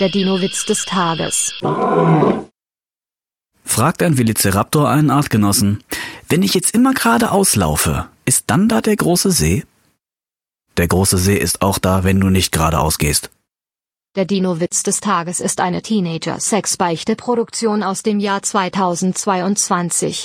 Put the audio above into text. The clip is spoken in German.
Der Dino-Witz des Tages. Fragt ein Velociraptor einen Artgenossen. Wenn ich jetzt immer geradeaus laufe, ist dann da der große See? Der große See ist auch da, wenn du nicht geradeaus gehst. Der Dino-Witz des Tages ist eine Teenager-Sex-Beichte-Produktion aus dem Jahr 2022.